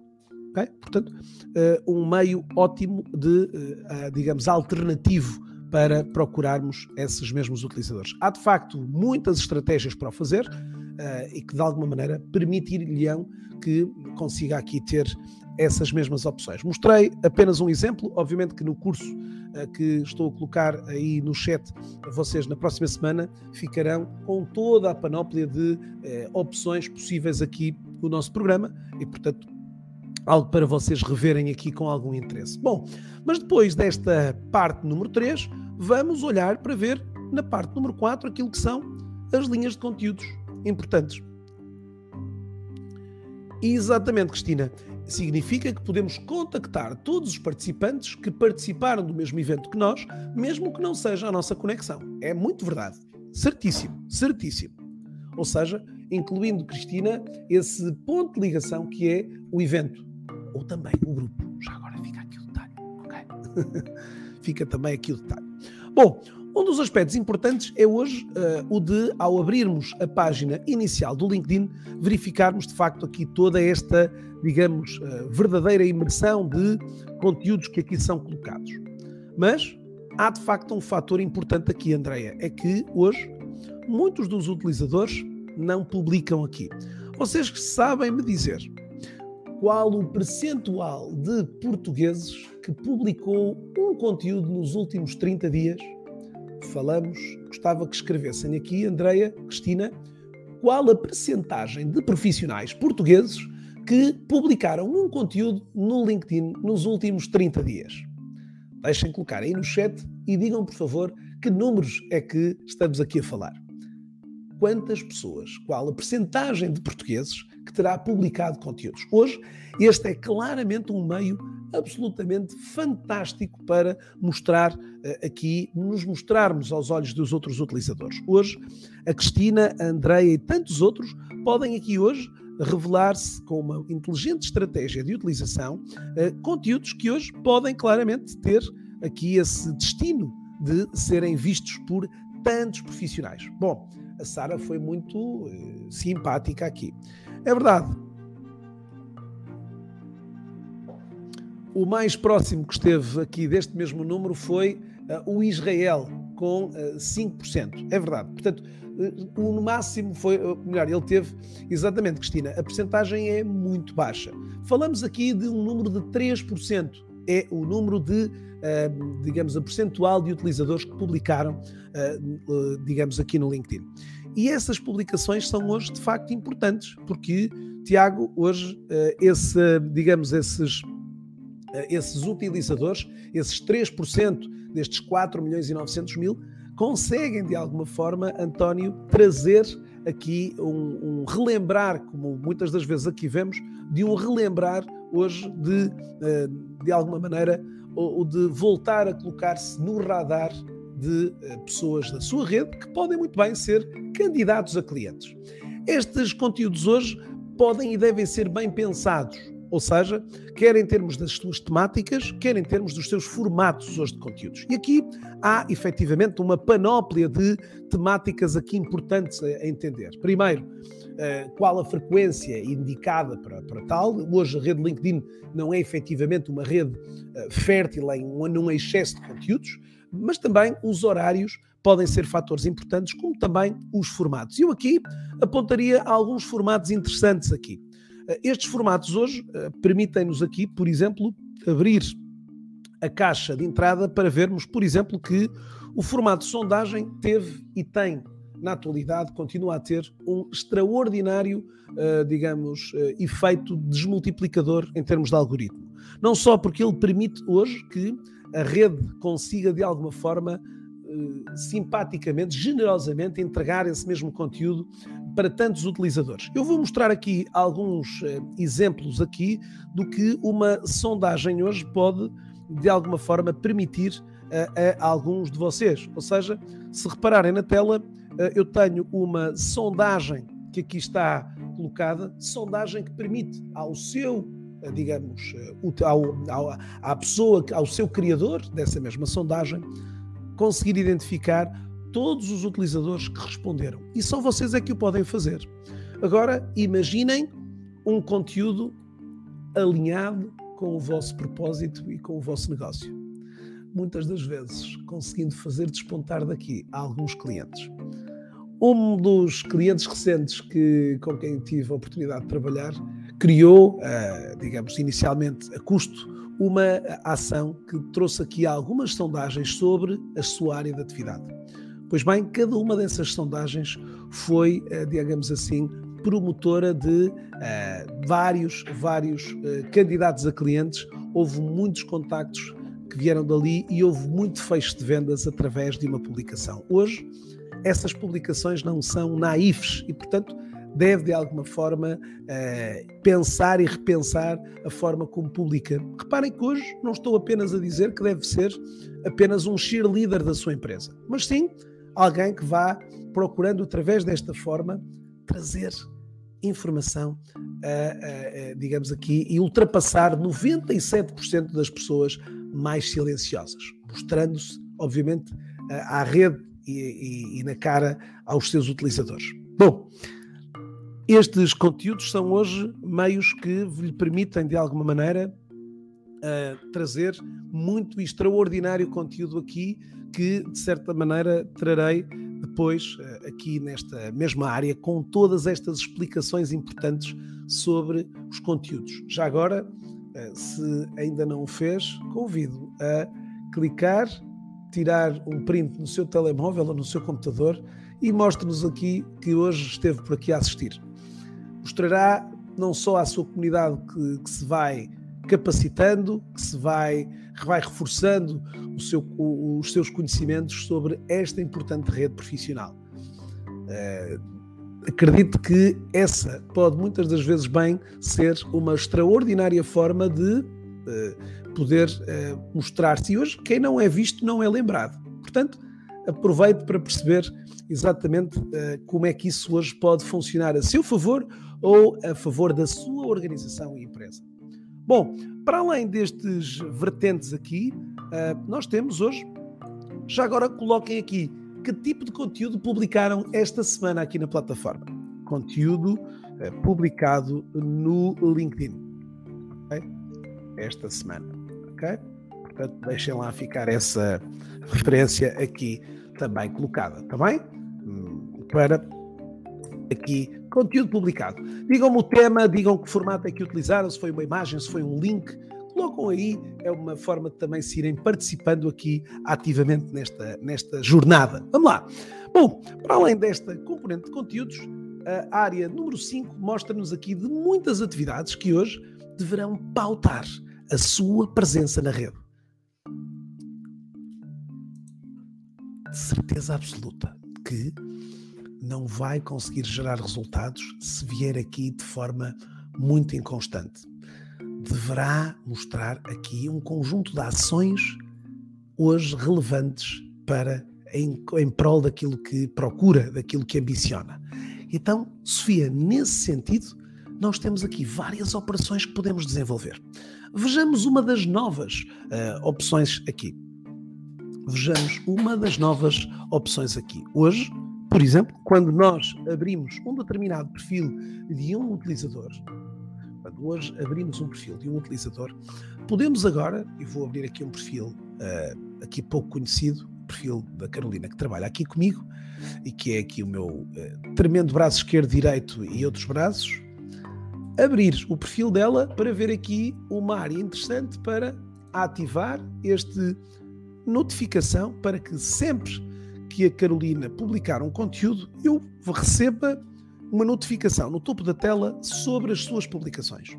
Okay? Portanto, uh, um meio ótimo de, uh, digamos, alternativo para procurarmos esses mesmos utilizadores. Há de facto muitas estratégias para o fazer uh, e que de alguma maneira permitir-lhe-ão que consiga aqui ter essas mesmas opções. Mostrei apenas um exemplo, obviamente que no curso uh, que estou a colocar aí no chat, vocês na próxima semana ficarão com toda a panóplia de uh, opções possíveis aqui no nosso programa e, portanto, algo para vocês reverem aqui com algum interesse. Bom, mas depois desta parte número 3, vamos olhar para ver na parte número 4 aquilo que são as linhas de conteúdos importantes. Exatamente, Cristina. Significa que podemos contactar todos os participantes que participaram do mesmo evento que nós, mesmo que não seja a nossa conexão. É muito verdade. Certíssimo, certíssimo. Ou seja, incluindo, Cristina, esse ponto de ligação que é o evento ou também o grupo. Já agora fica aqui o detalhe, ok? (laughs) fica também aqui o detalhe. Bom, um dos aspectos importantes é hoje uh, o de, ao abrirmos a página inicial do LinkedIn, verificarmos de facto aqui toda esta, digamos, uh, verdadeira imersão de conteúdos que aqui são colocados. Mas há de facto um fator importante aqui, Andreia, é que hoje muitos dos utilizadores não publicam aqui. Vocês sabem me dizer qual o percentual de portugueses que publicou um conteúdo nos últimos 30 dias? Falamos, gostava que escrevessem aqui, Andreia, Cristina, qual a percentagem de profissionais portugueses que publicaram um conteúdo no LinkedIn nos últimos 30 dias? Deixem colocar aí no chat e digam, por favor, que números é que estamos aqui a falar. Quantas pessoas, qual a percentagem de portugueses que terá publicado conteúdos. Hoje, este é claramente um meio absolutamente fantástico para mostrar uh, aqui, nos mostrarmos aos olhos dos outros utilizadores. Hoje, a Cristina, a Andreia e tantos outros podem aqui hoje revelar-se com uma inteligente estratégia de utilização uh, conteúdos que hoje podem claramente ter aqui esse destino de serem vistos por tantos profissionais. Bom, a Sara foi muito uh, simpática aqui. É verdade. O mais próximo que esteve aqui deste mesmo número foi uh, o Israel, com uh, eh, 5%. É verdade. Portanto, uh, o máximo foi, melhor, ele teve, exatamente, Cristina, a percentagem é muito baixa. Falamos aqui de um número de 3%. É o número de, digamos, a percentual de utilizadores que publicaram, digamos, aqui no LinkedIn. E essas publicações são hoje de facto importantes, porque, Tiago, hoje, eh, esse, digamos, esses, eh, esses utilizadores, esses 3% destes 4 milhões e 900 mil, conseguem de alguma forma, António, trazer aqui um, um, relembrar, como muitas das vezes aqui vemos, de um relembrar hoje de, eh, de alguma maneira, ou de voltar a colocar-se no radar de eh, pessoas da sua rede que podem muito bem ser candidatos a clientes. Estes conteúdos hoje podem e devem ser bem pensados. Ou seja, quer em termos das suas temáticas, quer em termos dos seus formatos hoje de conteúdos. E aqui há efetivamente uma panóplia de temáticas aqui importantes a entender. Primeiro, eh, qual a frequência indicada para, para tal. Hoje a rede LinkedIn não é efetivamente uma rede eh, fértil em um excesso de conteúdos, mas também os horários podem ser fatores importantes, como também os formatos. Eu aqui apontaria alguns formatos interessantes aqui. Eh, estes formatos hoje eh, permitem-nos aqui, por exemplo, abrir a caixa de entrada para vermos, por exemplo, que o formato de sondagem teve e tem, na atualidade, continua a ter um extraordinário, eh, digamos, efeito desmultiplicador em termos de algoritmo. Não só porque ele permite hoje que a rede consiga, de alguma forma, simpaticamente, generosamente, entregar esse mesmo conteúdo para tantos utilizadores. Eu vou mostrar aqui alguns uh, exemplos aqui do que uma sondagem hoje pode, de alguma forma, permitir uh, a alguns de vocês. Ou seja, se repararem na tela, eu tenho uma sondagem que aqui está colocada, sondagem que permite ao seu digamos, ao, ao, à pessoa, ao seu criador dessa mesma sondagem, conseguir identificar todos os utilizadores que responderam. E só vocês é que o podem fazer. Agora, imaginem um conteúdo alinhado com o vosso propósito e com o vosso negócio. Muitas das vezes conseguindo fazer despontar daqui alguns clientes. Um dos clientes recentes que, com quem tive a oportunidade de trabalhar criou, uh, digamos, inicialmente a custo, uma ação que trouxe aqui algumas sondagens sobre a sua área de atividade. Pois bem, cada uma dessas sondagens foi, eh, digamos assim, promotora de uh, vários, vários candidatos a clientes. Houve muitos contactos que vieram dali e houve muito fecho de vendas através de uma publicação. Hoje, essas publicações não são naifes e, portanto, deve de alguma forma uh, pensar e repensar a forma como publica. Reparem que hoje não estou apenas a dizer que deve ser apenas um cheerleader da sua empresa, mas sim alguém que vá procurando, através desta forma, trazer informação, uh, uh, digamos aqui, e ultrapassar 97% das pessoas mais silenciosas, mostrando-se, obviamente, à rede e, e, e, na cara aos seus utilizadores. Bom, estes conteúdos são hoje meios que lhe permitem, de alguma maneira, trazer muito extraordinário conteúdo aqui que, de certa maneira, trarei depois eh, aqui nesta mesma área com todas estas explicações importantes sobre os conteúdos. Já agora, eh, se ainda não o fez, convido a clicar, tirar um print no seu telemóvel ou no seu computador e mostre-nos aqui que hoje esteve por aqui a assistir. Mostrará não só à sua comunidade que, que se vai capacitando, que se vai, vai reforçando seu, os seus conhecimentos sobre esta importante rede profissional. Uh, acredito que essa pode muitas das vezes bem ser uma extraordinária forma de uh, poder uh, mostrar-se. E hoje, quem não é visto não é lembrado. Portanto, aproveite para perceber exatamente como é que isso hoje pode funcionar a seu favor ou a favor da sua organização e empresa. Bom, para além destes vertentes aqui, uh, nós temos hoje, já agora coloquem aqui, que tipo de conteúdo publicaram esta semana aqui na plataforma? Conteúdo uh, publicado no LinkedIn. Okay? Esta semana. Ok? Portanto, deixem lá ficar essa referência aqui também colocada, está bem? Hum, para aqui conteúdo publicado. Digam-me o tema, digam que formato é que utilizaram, se foi uma imagem, se foi um link, colocam aí, é uma forma de também se irem participando aqui ativamente nesta, nesta jornada. Vamos lá. Bom, para além desta componente de conteúdos, a área número 5 mostra-nos aqui de muitas atividades que hoje deverão pautar a sua presença na rede. De certeza absoluta que não vai conseguir gerar resultados se vier aqui de forma muito inconstante. Deverá mostrar aqui um conjunto de ações hoje relevantes para em, em prol daquilo que procura, daquilo que ambiciona. Então, Sofia, nesse sentido, nós temos aqui várias operações que podemos desenvolver. Vejamos uma das novas uh, opções aqui. Vejamos uma das novas opções aqui. Hoje, por exemplo, quando nós abrimos um determinado perfil de um utilizador, quando hoje abrimos um perfil de um utilizador, podemos agora, e vou abrir aqui um perfil uh, aqui pouco conhecido, perfil da Carolina que trabalha aqui comigo e que é aqui o meu uh, tremendo braço esquerdo, direito e outros braços, abrir o perfil dela para ver aqui uma área interessante para ativar este notificação para que sempre que a Carolina publicar um conteúdo, eu receba uma notificação no topo da tela sobre as suas publicações.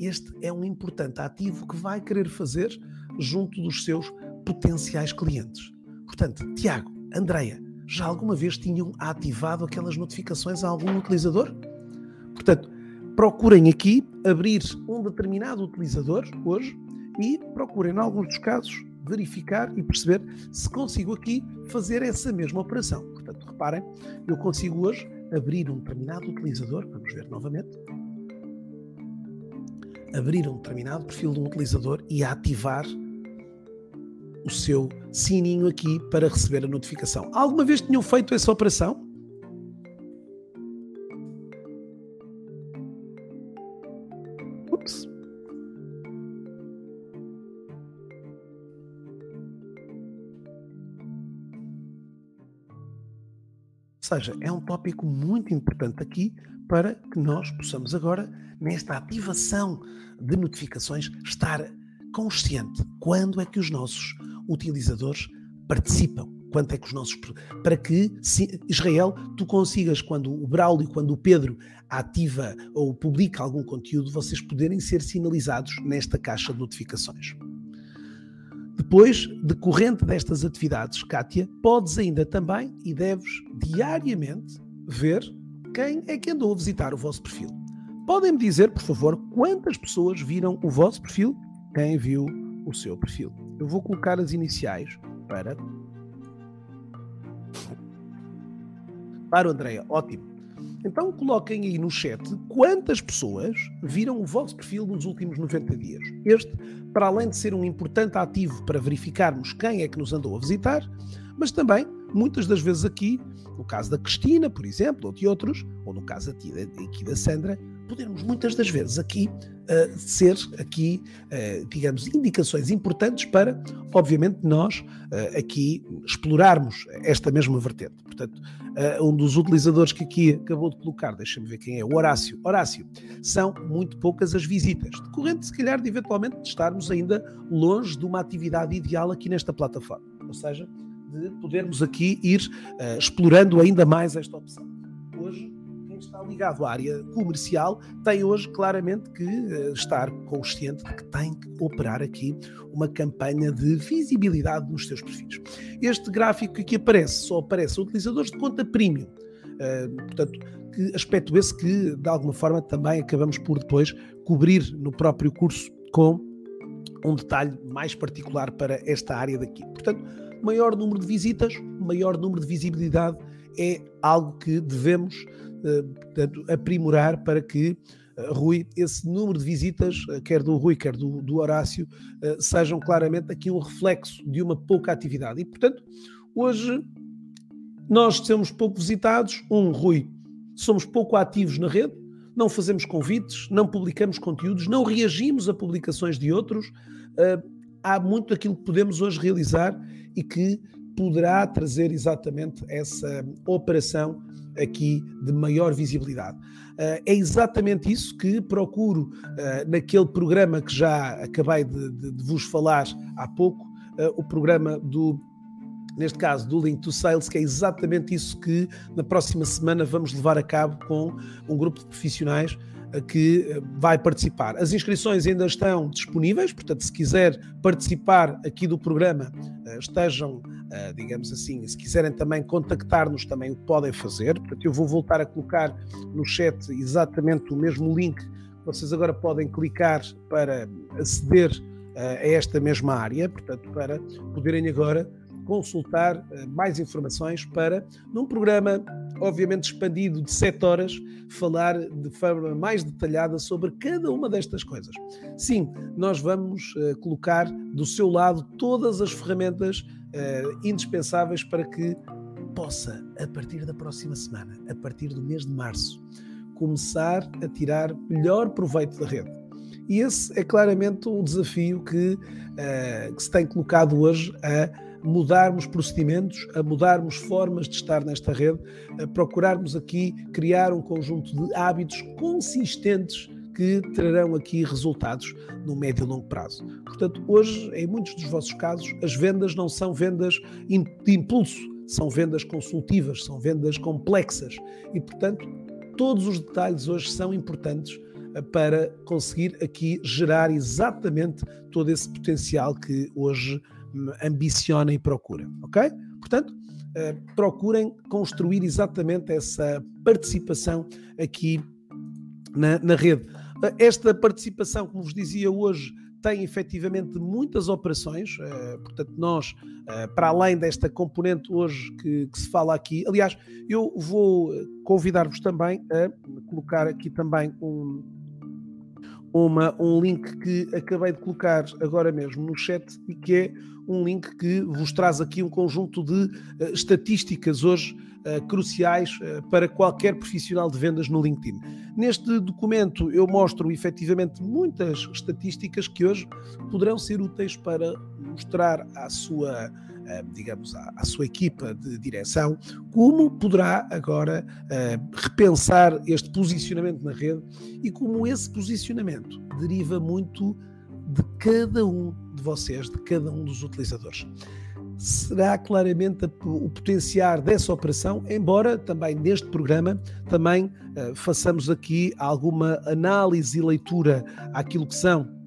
Este é um importante ativo que vai querer fazer junto dos seus potenciais clientes. Portanto, Tiago, Andreia, já alguma vez tinham ativado aquelas notificações a algum utilizador? Portanto, procurem aqui abrir um determinado utilizador hoje e procurem, em alguns dos casos, verificar e perceber se consigo aqui fazer essa mesma operação. Portanto, reparem, eu consigo hoje abrir um determinado utilizador, vamos ver novamente, abrir um determinado perfil de um utilizador e ativar o seu sininho aqui para receber a notificação. Alguma vez tinham feito essa operação? Seja, é um tópico muito importante aqui para que nós possamos agora, nesta ativação de notificações, estar consciente quando é que os nossos utilizadores participam, quanto é que os nossos. Para que Israel, tu consigas, quando o Braulio, quando o Pedro ativa ou publica algum conteúdo, vocês poderem ser sinalizados nesta caixa de notificações. Depois, decorrente destas atividades, Kátia, podes ainda também e deves diariamente ver quem é que andou a visitar o vosso perfil. Podem-me dizer, por favor, quantas pessoas viram o vosso perfil? Quem viu o seu perfil? Eu vou colocar as iniciais para. Para o Andréia, ótimo. Então coloquem aí no chat quantas pessoas viram o vosso perfil nos últimos 90 dias. Este, para além de ser um importante ativo para verificarmos quem é que nos andou a visitar, mas também, muitas das vezes aqui, no caso da Cristina, por exemplo, ou de outros, ou no caso aqui da, Sandra, podermos muitas das vezes aqui uh, ser aqui, uh, digamos, indicações importantes para, obviamente, nós uh, aqui explorarmos esta mesma vertente. Portanto, um dos utilizadores que aqui acabou de colocar, deixa-me ver quem é, o Horácio. Horácio, são muito poucas as visitas, decorrente, se calhar, de eventualmente estarmos ainda longe de uma atividade ideal aqui nesta plataforma. Ou seja, de podermos aqui ir explorando ainda mais esta opção. Ligado à área comercial tem hoje claramente que uh, estar consciente de que tem que operar aqui uma campanha de visibilidade nos seus perfis. Este gráfico que aqui aparece só aparece utilizadores de conta premium. Uh, portanto, que aspecto esse que de alguma forma também acabamos por depois cobrir no próprio curso com um detalhe mais particular para esta área daqui. Portanto, maior número de visitas, maior número de visibilidade é algo que devemos eh, portanto, aprimorar para que eh, Rui, esse número de visitas, eh, quer do Rui, quer do, do Horácio, sejam claramente aqui um reflexo de uma pouca atividade. E, portanto, hoje nós somos pouco visitados. Um, Rui, somos pouco ativos na rede, não fazemos convites, não publicamos conteúdos, não reagimos a publicações de outros. há muito daquilo que podemos hoje realizar e que poderá trazer exatamente essa operação aqui de maior visibilidade. Uh, é exatamente isso que procuro uh, naquele programa que já acabei de, de, de vos falar há pouco, uh, o programa do neste caso do Link to Sales, que é exatamente isso que na próxima semana vamos levar a cabo com um grupo de profissionais que vai participar. As inscrições ainda estão disponíveis, portanto, se quiser participar aqui do programa, estejam uh, digamos assim. Se quiserem também contactar-nos, também o podem fazer. Portanto, eu vou voltar a colocar no chat exatamente o mesmo link vocês agora podem clicar para aceder a esta mesma área, portanto, para poderem agora consultar mais informações para, num programa obviamente expandido de 7 horas, falar de forma mais detalhada sobre cada uma destas coisas. Sim, nós vamos uh, colocar do seu lado todas as ferramentas uh, indispensáveis para que possa, a partir da próxima semana, a partir do mês de março, começar a tirar melhor proveito da rede. E esse é claramente o desafio que, que se tem colocado hoje a mudarmos procedimentos, a mudarmos formas de estar nesta rede, a procurarmos aqui criar um conjunto de hábitos consistentes que trarão aqui resultados no médio e longo prazo. Portanto, hoje, em muitos dos vossos casos, as vendas não são vendas de impulso, são vendas consultivas, são vendas complexas e, portanto, todos os detalhes hoje são importantes eh, para conseguir aqui gerar exatamente todo esse potencial que hoje ambiciona e procura, ok? Portanto, uh, procurem construir exatamente essa participação aqui na, na rede. Uh, esta participação, como vos dizia hoje, tem efetivamente muitas operações, uh, portanto, nós, para além desta componente hoje que, que, se fala aqui, aliás, eu vou convidar-vos também a colocar aqui também um, uma, um link que acabei de colocar agora mesmo no chat e que é um link que vos traz aqui um conjunto de uh, estatísticas hoje uh, cruciais uh, para qualquer profissional de vendas no LinkedIn. Neste documento eu mostro efetivamente muitas estatísticas que hoje poderão ser úteis para mostrar à sua digamos, à, à, sua equipa de direção, como poderá agora uh, repensar este posicionamento na rede e como esse posicionamento deriva muito de cada um de vocês, de cada um dos utilizadores. Será claramente o potenciar dessa operação, embora também neste programa também uh, façamos aqui alguma análise e leitura àquilo que são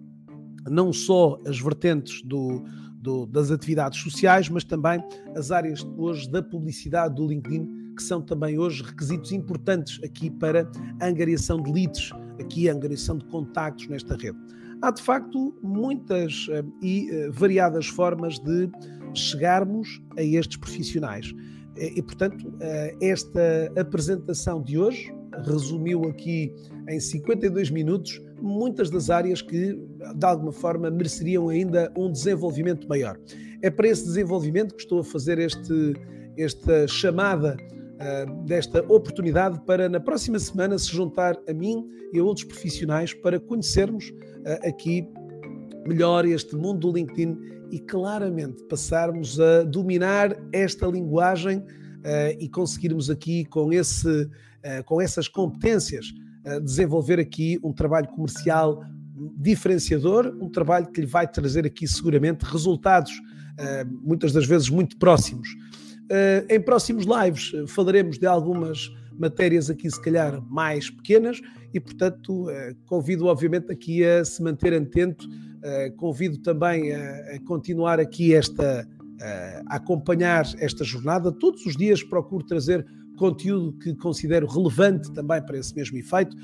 não só as vertentes do, do, das atividades sociais, mas também as áreas hoje da publicidade do LinkedIn, que são também hoje requisitos importantes aqui para a angariação de leads, aqui a angariação de contactos nesta rede há de facto muitas uh, e uh, variadas formas de chegarmos a estes profissionais. E, portanto, uh, esta apresentação de hoje resumiu aqui em 52 minutos muitas das áreas que, de alguma forma, mereceriam ainda um desenvolvimento maior. É para esse desenvolvimento que estou a fazer este, esta chamada uh, desta oportunidade para, na próxima semana, se juntar a mim e a outros profissionais para conhecermos uh, aqui melhor este mundo do LinkedIn e claramente passarmos a dominar esta linguagem uh, e conseguirmos aqui com, esse, com essas competências desenvolver aqui um trabalho comercial diferenciador, um trabalho que lhe vai trazer aqui seguramente resultados muitas das vezes muito próximos. Uh, em próximos lives uh, falaremos de algumas matérias aqui, se calhar, mais pequenas e, portanto, convido, obviamente, aqui a se manter atento. convido também a, continuar aqui esta, a acompanhar esta jornada. Todos os dias procuro trazer conteúdo que considero relevante também para esse mesmo efeito.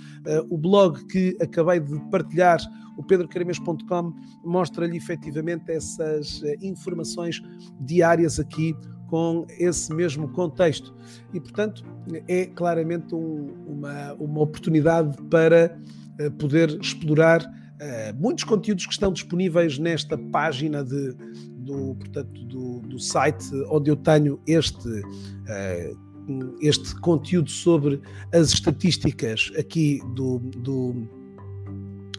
o blog que acabei de partilhar, o pedrocarames.com, mostra-lhe efetivamente essas informações diárias aqui com esse mesmo contexto. E, portanto, é claramente um, uma, uma oportunidade para uh, poder explorar uh, muitos conteúdos que estão disponíveis nesta página de, do, portanto, do, do site onde eu tenho este. Uh, este conteúdo sobre as estatísticas aqui do, do,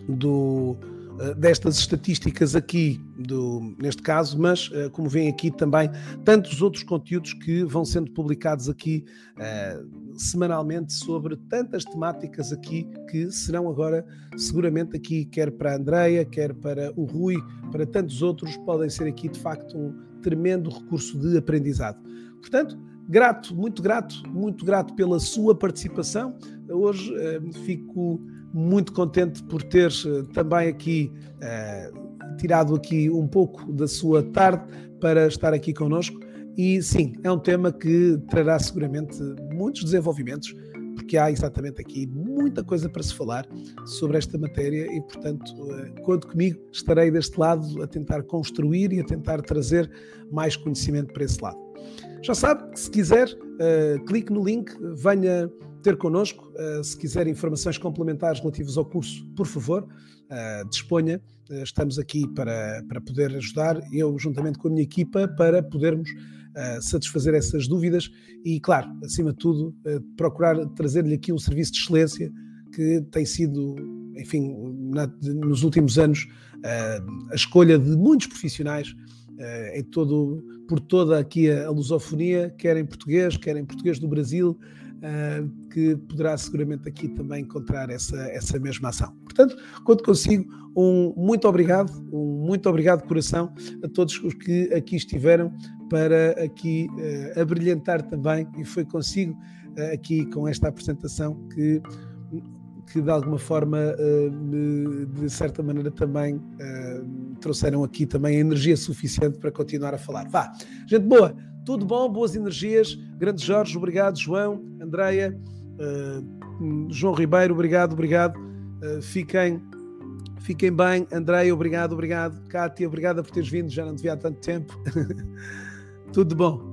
do eh, destas estatísticas aqui, do, neste caso, mas uh, como vem aqui também tantos outros conteúdos que vão sendo publicados aqui uh, semanalmente sobre tantas temáticas aqui que serão agora seguramente aqui, quer para a Andreia, quer para o Rui, para tantos outros, podem ser aqui de facto um tremendo recurso de aprendizado. Portanto, grato, muito grato, muito grato pela sua participação. Hoje uh, fico muito contente por ter eh, também aqui uh, tirado aqui um pouco da sua tarde para estar aqui connosco. E sim, é um tema que trará seguramente muitos desenvolvimentos, porque há exatamente aqui muita coisa para se falar sobre esta matéria e, portanto, conto comigo, estarei deste lado a tentar construir e a tentar trazer mais conhecimento para esse lado. Já sabe que se quiser, clique no link, venha ter connosco. se quiser informações complementares relativas ao curso, por favor, disponha. estamos aqui para, para poder ajudar, eu juntamente com a minha equipa, para podermos satisfazer essas dúvidas e, claro, acima de tudo, procurar trazer-lhe aqui um serviço de excelência que tem sido, enfim, na, nos últimos anos, a escolha de muitos profissionais em todo, por toda aqui a, lusofonia, quer em português, quer em português do Brasil, que poderá seguramente aqui também encontrar essa, essa mesma ação. Portanto, quando consigo, um muito obrigado, um muito obrigado de coração a todos os que aqui estiveram para aqui uh, abrilhantar também, e foi consigo uh, aqui com esta apresentação que, que de alguma forma, me, de certa maneira também trouxeram aqui também a energia suficiente para continuar a falar. Vá, gente boa! Tudo bom, boas energias. Grande Jorge, obrigado. João, Andreia, ah, João Ribeiro, obrigado, obrigado. Ah, fiquem, fiquem bem. Andréia, obrigado, obrigado. Cátia, obrigada por teres vindo, já não devia há tanto tempo. (laughs) Tudo bom.